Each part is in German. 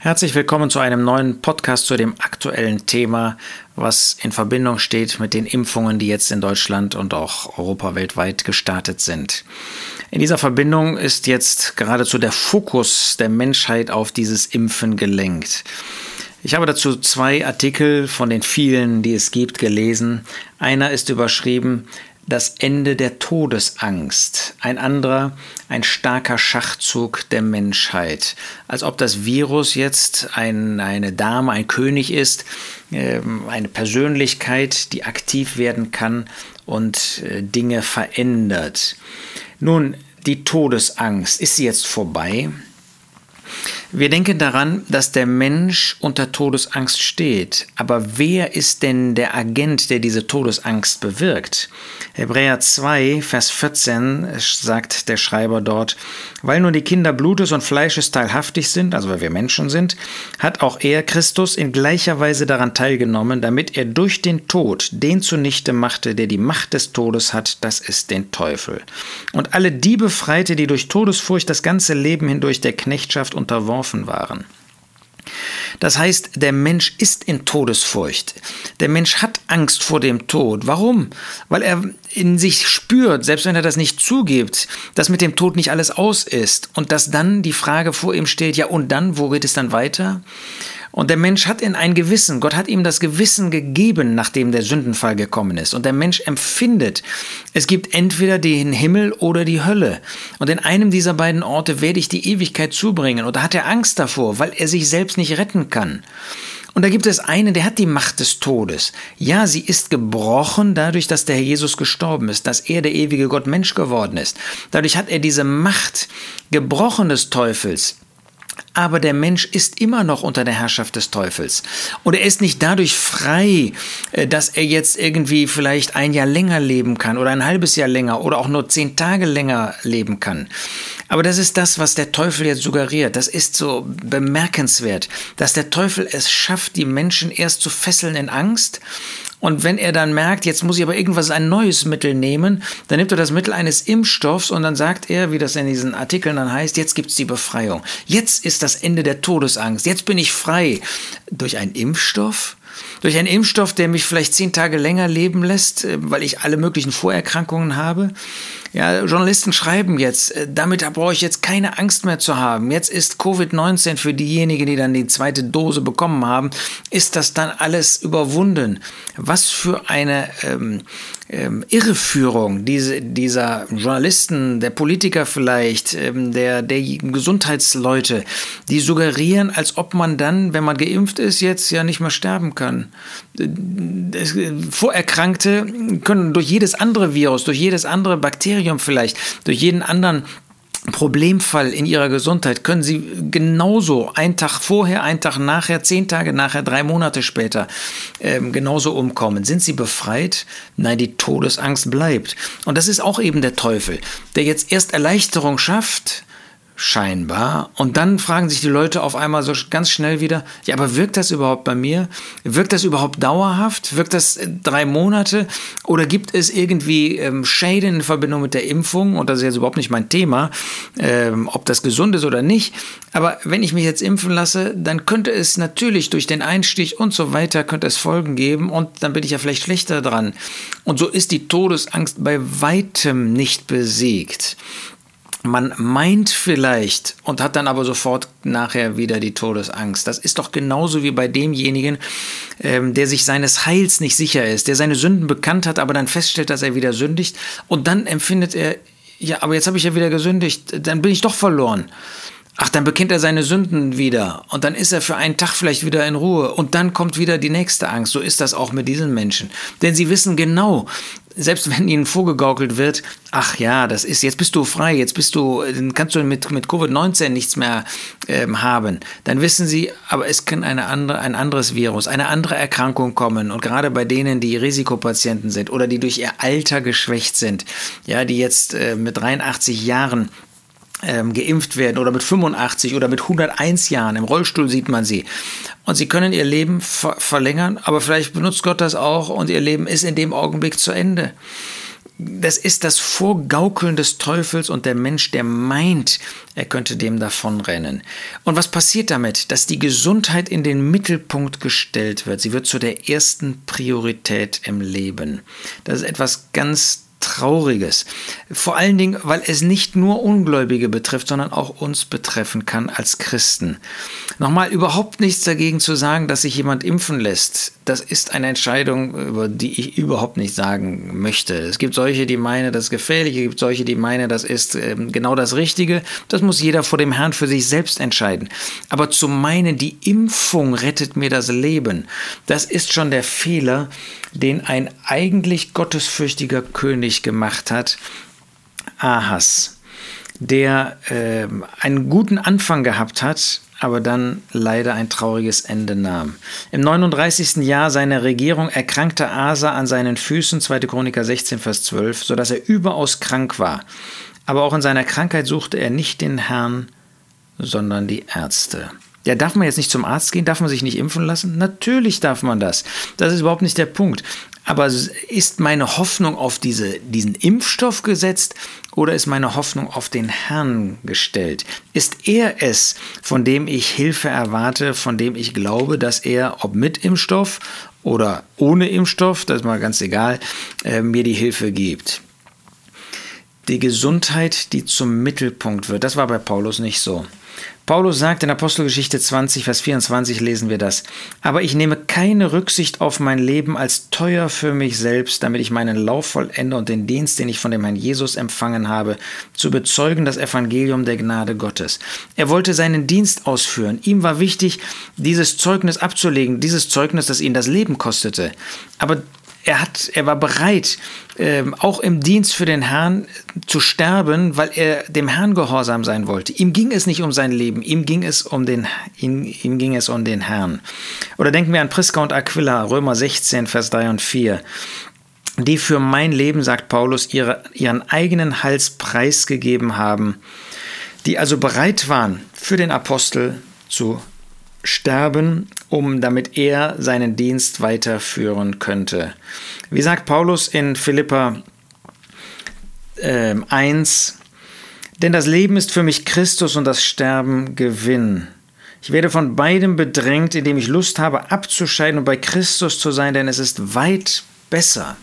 Herzlich willkommen zu einem neuen Podcast zu dem aktuellen Thema, was in Verbindung steht mit den Impfungen, die jetzt in Deutschland und auch Europa weltweit gestartet sind. In dieser Verbindung ist jetzt geradezu der Fokus der Menschheit auf dieses Impfen gelenkt. Ich habe dazu zwei Artikel von den vielen, die es gibt, gelesen. Einer ist überschrieben das Ende der Todesangst. Ein anderer, ein starker Schachzug der Menschheit. Als ob das Virus jetzt ein, eine Dame, ein König ist, ähm, eine Persönlichkeit, die aktiv werden kann und äh, Dinge verändert. Nun, die Todesangst, ist sie jetzt vorbei? Wir denken daran, dass der Mensch unter Todesangst steht. Aber wer ist denn der Agent, der diese Todesangst bewirkt? Hebräer 2, Vers 14 sagt der Schreiber dort, weil nun die Kinder Blutes und Fleisches teilhaftig sind, also weil wir Menschen sind, hat auch er, Christus, in gleicher Weise daran teilgenommen, damit er durch den Tod den zunichte machte, der die Macht des Todes hat, das ist den Teufel. Und alle die befreite, die durch Todesfurcht das ganze Leben hindurch der Knechtschaft unterworfen unterworfen waren. Das heißt, der Mensch ist in Todesfurcht. Der Mensch hat Angst vor dem Tod. Warum? Weil er in sich spürt, selbst wenn er das nicht zugibt, dass mit dem Tod nicht alles aus ist und dass dann die Frage vor ihm steht, ja und dann, wo geht es dann weiter? Und der Mensch hat in ein Gewissen, Gott hat ihm das Gewissen gegeben, nachdem der Sündenfall gekommen ist. Und der Mensch empfindet, es gibt entweder den Himmel oder die Hölle. Und in einem dieser beiden Orte werde ich die Ewigkeit zubringen. Und da hat er Angst davor, weil er sich selbst nicht retten kann. Und da gibt es einen, der hat die Macht des Todes. Ja, sie ist gebrochen dadurch, dass der Herr Jesus gestorben ist, dass er der ewige Gott Mensch geworden ist. Dadurch hat er diese Macht gebrochen des Teufels aber der Mensch ist immer noch unter der Herrschaft des Teufels. Und er ist nicht dadurch frei, äh, dass er jetzt irgendwie vielleicht ein Jahr länger leben kann oder ein halbes Jahr länger oder auch nur zehn Tage länger leben kann. Aber das ist das, was der Teufel jetzt suggeriert. Das ist so bemerkenswert, dass der Teufel es schafft, die Menschen erst zu fesseln in Angst und wenn er dann merkt, jetzt muss ich aber irgendwas, ein neues Mittel nehmen, dann nimmt er das Mittel eines Impfstoffs und dann sagt er, wie das in diesen Artikeln dann heißt, jetzt gibt's die Befreiung. Jetzt ist das Ende der Todesangst. Jetzt bin ich frei. Durch einen Impfstoff? Durch einen Impfstoff, der mich vielleicht zehn Tage länger leben lässt, äh, weil ich alle möglichen Vorerkrankungen habe. Ja, Journalisten schreiben jetzt, äh, damit brauche ich jetzt keine Angst mehr zu haben. Jetzt ist Covid-19 für diejenigen, die dann die zweite Dose bekommen haben, ist das dann alles überwunden. Was für eine ähm, ähm, Irreführung diese, dieser Journalisten, der Politiker vielleicht, ähm, der, der Gesundheitsleute, die suggerieren, als ob man dann, wenn man geimpft ist, jetzt ja nicht mehr sterben kann. Vorerkrankte können durch jedes andere Virus, durch jedes andere Bakterium vielleicht, durch jeden anderen Problemfall in ihrer Gesundheit können sie genauso einen Tag vorher, einen Tag nachher, zehn Tage nachher, drei Monate später ähm, genauso umkommen. Sind sie befreit? Nein, die Todesangst bleibt. Und das ist auch eben der Teufel, der jetzt erst Erleichterung schafft, scheinbar. Und dann fragen sich die Leute auf einmal so ganz schnell wieder, ja, aber wirkt das überhaupt bei mir? Wirkt das überhaupt dauerhaft? Wirkt das äh, drei Monate? Oder gibt es irgendwie ähm, Schäden in Verbindung mit der Impfung? Und das ist jetzt überhaupt nicht mein Thema, ähm, ob das gesund ist oder nicht. Aber wenn ich mich jetzt impfen lasse, dann könnte es natürlich durch den Einstich und so weiter, könnte es Folgen geben und dann bin ich ja vielleicht schlechter dran. Und so ist die Todesangst bei weitem nicht besiegt man meint vielleicht und hat dann aber sofort nachher wieder die Todesangst. Das ist doch genauso wie bei demjenigen, ähm, der sich seines Heils nicht sicher ist, der seine Sünden bekannt hat, aber dann feststellt, dass er wieder sündigt und dann empfindet er, ja, aber jetzt habe ich ja wieder gesündigt, dann bin ich doch verloren. Ach, dann bekennt er seine Sünden wieder und dann ist er für einen Tag vielleicht wieder in Ruhe und dann kommt wieder die nächste Angst. So ist das auch mit diesen Menschen. Denn sie wissen genau, selbst wenn ihnen vorgegaukelt wird, ach ja, das ist, jetzt bist du frei, jetzt bist du, dann kannst du mit, mit Covid-19 nichts mehr ähm, haben, dann wissen sie, aber es kann eine andere, ein anderes Virus, eine andere Erkrankung kommen. Und gerade bei denen, die Risikopatienten sind oder die durch ihr Alter geschwächt sind, ja, die jetzt äh, mit 83 Jahren ähm, geimpft werden oder mit 85 oder mit 101 Jahren. Im Rollstuhl sieht man sie. Und sie können ihr Leben ver verlängern, aber vielleicht benutzt Gott das auch und ihr Leben ist in dem Augenblick zu Ende. das ist das Vorgaukeln des Teufels und der Mensch, der meint, er könnte dem davonrennen. Und was passiert damit? Dass die Gesundheit in den Mittelpunkt gestellt wird. Sie wird zu der ersten Priorität im Leben. Das ist etwas ganz Trauriges. Vor allen Dingen, weil es nicht nur Ungläubige betrifft, sondern auch uns betreffen kann als Christen. Nochmal, überhaupt nichts dagegen zu sagen, dass sich jemand impfen lässt. Das ist eine Entscheidung, über die ich überhaupt nicht sagen möchte. Es gibt solche, die meinen, das ist gefährlich, es gibt solche, die meinen, das ist ähm, genau das Richtige. Das muss jeder vor dem Herrn für sich selbst entscheiden. Aber zu meinen, die Impfung rettet mir das Leben, das ist schon der Fehler, den ein eigentlich gottesfürchtiger König gemacht hat, Ahas, der äh, einen guten Anfang gehabt hat, aber dann leider ein trauriges Ende nahm. Im 39. Jahr seiner Regierung erkrankte Asa an seinen Füßen, 2. Chroniker 16, Vers 12, sodass er überaus krank war. Aber auch in seiner Krankheit suchte er nicht den Herrn, sondern die Ärzte. Ja, darf man jetzt nicht zum Arzt gehen? Darf man sich nicht impfen lassen? Natürlich darf man das. Das ist überhaupt nicht der Punkt. Aber ist meine Hoffnung auf diese, diesen Impfstoff gesetzt oder ist meine Hoffnung auf den Herrn gestellt? Ist er es, von dem ich Hilfe erwarte, von dem ich glaube, dass er, ob mit Impfstoff oder ohne Impfstoff, das ist mal ganz egal, äh, mir die Hilfe gibt? Die Gesundheit, die zum Mittelpunkt wird, das war bei Paulus nicht so. Paulus sagt in Apostelgeschichte 20, Vers 24 lesen wir das. Aber ich nehme keine Rücksicht auf mein Leben als teuer für mich selbst, damit ich meinen Lauf vollende und den Dienst, den ich von dem Herrn Jesus empfangen habe, zu bezeugen das Evangelium der Gnade Gottes. Er wollte seinen Dienst ausführen. Ihm war wichtig, dieses Zeugnis abzulegen, dieses Zeugnis, das ihn das Leben kostete. Aber er, hat, er war bereit, ähm, auch im Dienst für den Herrn zu sterben, weil er dem Herrn gehorsam sein wollte. Ihm ging es nicht um sein Leben, ihm ging es um den, ihm, ihm ging es um den Herrn. Oder denken wir an Priska und Aquila, Römer 16, Vers 3 und 4 die für mein Leben, sagt Paulus, ihre, ihren eigenen Hals preisgegeben haben, die also bereit waren, für den Apostel zu sterben, um damit er seinen Dienst weiterführen könnte. Wie sagt Paulus in Philippa äh, 1, denn das Leben ist für mich Christus und das Sterben Gewinn. Ich werde von beidem bedrängt, indem ich Lust habe, abzuscheiden und bei Christus zu sein, denn es ist weit besser.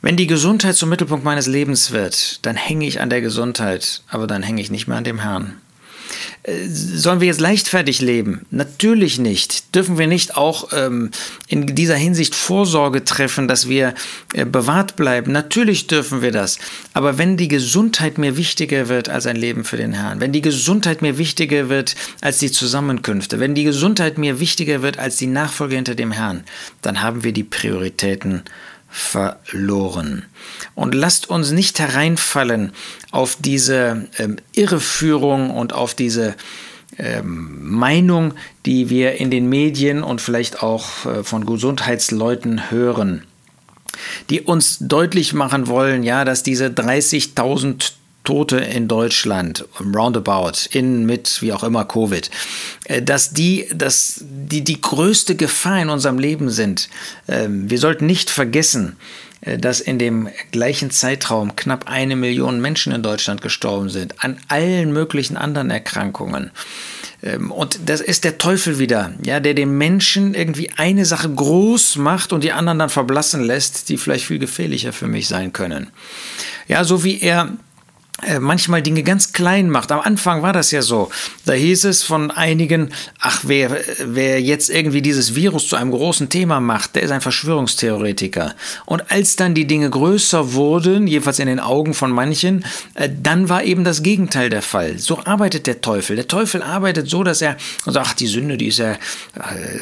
Wenn die Gesundheit zum Mittelpunkt meines Lebens wird, dann hänge ich an der Gesundheit, aber dann hänge ich nicht mehr an dem Herrn. Äh, sollen wir jetzt leichtfertig leben? Natürlich nicht. Dürfen wir nicht auch ähm, in dieser Hinsicht Vorsorge treffen, dass wir äh, bewahrt bleiben? Natürlich dürfen wir das. Aber wenn die Gesundheit mir wichtiger wird als ein Leben für den Herrn, wenn die Gesundheit mir wichtiger wird als die Zusammenkünfte, wenn die Gesundheit mir wichtiger wird als die Nachfolge hinter dem Herrn, dann haben wir die Prioritäten verloren. Und lasst uns nicht hereinfallen auf diese ähm, Irreführung und auf diese ähm, Meinung, die wir in den Medien und vielleicht auch äh, von Gesundheitsleuten hören die uns deutlich machen wollen, ja, dass diese 30.000 Tote in Deutschland, roundabout, in, mit, wie auch immer, Covid, äh, dass die, dass die, die größte Gefahr in unserem Leben sind. Ähm, wir sollten nicht vergessen, äh, dass in dem gleichen Zeitraum knapp eine Million Menschen in Deutschland gestorben sind, an allen möglichen anderen Erkrankungen. Ähm, und das ist der Teufel wieder, ja, der den Menschen irgendwie eine Sache groß macht und die anderen dann verblassen lässt, die vielleicht viel gefährlicher für mich sein können. Ja, so wie er manchmal Dinge ganz klein macht. Am Anfang war das ja so. Da hieß es von einigen, ach, wer, wer jetzt irgendwie dieses Virus zu einem großen Thema macht, der ist ein Verschwörungstheoretiker. Und als dann die Dinge größer wurden, jedenfalls in den Augen von manchen, äh, dann war eben das Gegenteil der Fall. So arbeitet der Teufel. Der Teufel arbeitet so, dass er sagt, ach, die Sünde, die ist ja, äh,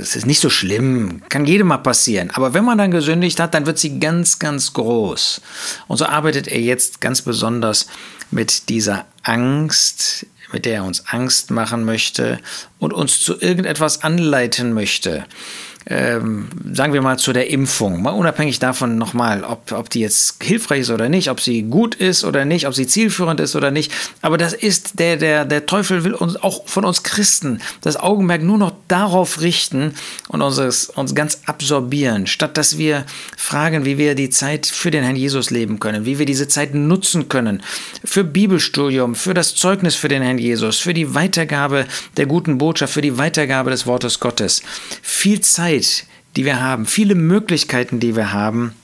es ist nicht so schlimm, kann jedem mal passieren. Aber wenn man dann gesündigt hat, dann wird sie ganz, ganz groß. Und so arbeitet er jetzt ganz besonders mit dieser Angst, mit der er uns Angst machen möchte und uns zu irgendetwas anleiten möchte ähm, sagen wir mal, zu der Impfung. Mal unabhängig davon nochmal, ob, ob die jetzt hilfreich ist oder nicht, ob sie gut ist oder nicht, ob sie zielführend ist oder nicht. Aber das ist der, der, der Teufel will uns auch von uns Christen das Augenmerk nur noch darauf richten und uns, uns ganz absorbieren, statt dass wir fragen, wie wir die Zeit für den Herrn Jesus leben können, wie wir diese Zeit nutzen können für Bibelstudium, für das Zeugnis für den Herrn Jesus, für die Weitergabe der guten Botschaft, für die Weitergabe des Wortes Gottes. Viel Zeit, die wir haben, viele Möglichkeiten, die wir haben,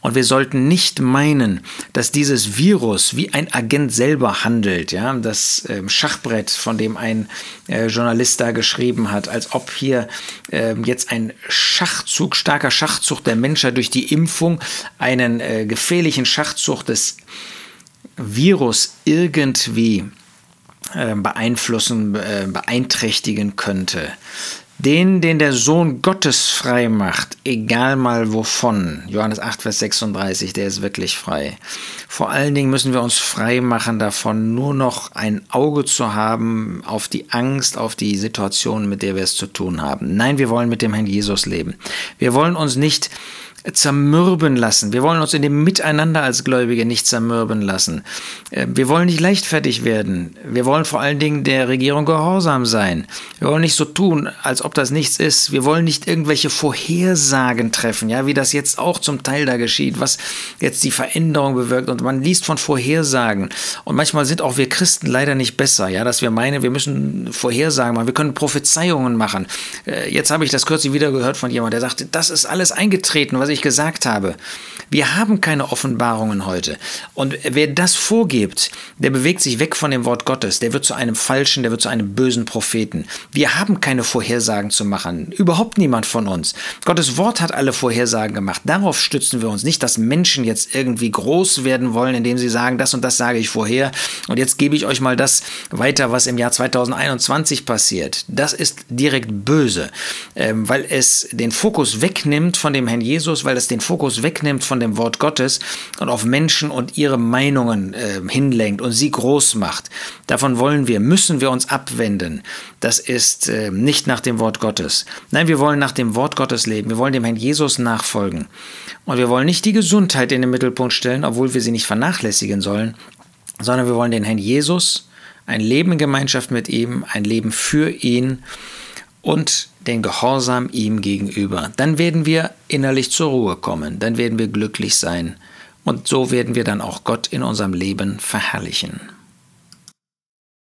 und wir sollten nicht meinen, dass dieses Virus wie ein Agent selber handelt. Ja? Das äh, Schachbrett, von dem ein äh, Journalist da geschrieben hat, als ob hier äh, jetzt ein Schachzug, starker Schachzug der Menschheit durch die Impfung einen äh, gefährlichen Schachzug des Virus irgendwie äh, beeinflussen, äh, beeinträchtigen könnte. Den, den der Sohn Gottes frei macht, egal mal wovon. Johannes 8, Vers 36, der ist wirklich frei. Vor allen Dingen müssen wir uns frei machen davon, nur noch ein Auge zu haben auf die Angst, auf die Situation, mit der wir es zu tun haben. Nein, wir wollen mit dem Herrn Jesus leben. Wir wollen uns nicht zermürben lassen. Wir wollen uns in dem Miteinander als Gläubige nicht zermürben lassen. Äh, wir wollen nicht leichtfertig werden. Wir wollen vor allen Dingen der Regierung gehorsam sein. Wir wollen nicht so tun, als ob das nichts ist. Wir wollen nicht irgendwelche Vorhersagen treffen, ja, wie das jetzt auch zum Teil da geschieht, was jetzt die Veränderung bewirkt. Und man liest von Vorhersagen. Und manchmal sind auch wir Christen leider nicht besser, ja, dass wir meinen, wir müssen Vorhersagen machen. Wir können Prophezeiungen machen. Äh, jetzt habe ich das kürzlich wieder gehört von jemandem, der sagte, das ist alles eingetreten, was ich ich gesagt habe. Wir haben keine Offenbarungen heute. Und wer das vorgibt, der bewegt sich weg von dem Wort Gottes. Der wird zu einem falschen, der wird zu einem bösen Propheten. Wir haben keine Vorhersagen zu machen. Überhaupt niemand von uns. Gottes Wort hat alle Vorhersagen gemacht. Darauf stützen wir uns. Nicht, dass Menschen jetzt irgendwie groß werden wollen, indem sie sagen, das und das sage ich vorher. Und jetzt gebe ich euch mal das weiter, was im Jahr 2021 passiert. Das ist direkt böse, ähm, weil es den Fokus wegnimmt von dem Herrn Jesus, weil es den Fokus wegnimmt von dem Wort Gottes und auf Menschen und ihre Meinungen äh, hinlenkt und sie groß macht. Davon wollen wir, müssen wir uns abwenden. Das ist äh, nicht nach dem Wort Gottes. Nein, wir wollen nach dem Wort Gottes leben. Wir wollen dem Herrn Jesus nachfolgen. Und wir wollen nicht die Gesundheit in den Mittelpunkt stellen, obwohl wir sie nicht vernachlässigen sollen, sondern wir wollen den Herrn Jesus, ein Leben in Gemeinschaft mit ihm, ein Leben für ihn und den Gehorsam ihm gegenüber. Dann werden wir innerlich zur Ruhe kommen, dann werden wir glücklich sein und so werden wir dann auch Gott in unserem Leben verherrlichen.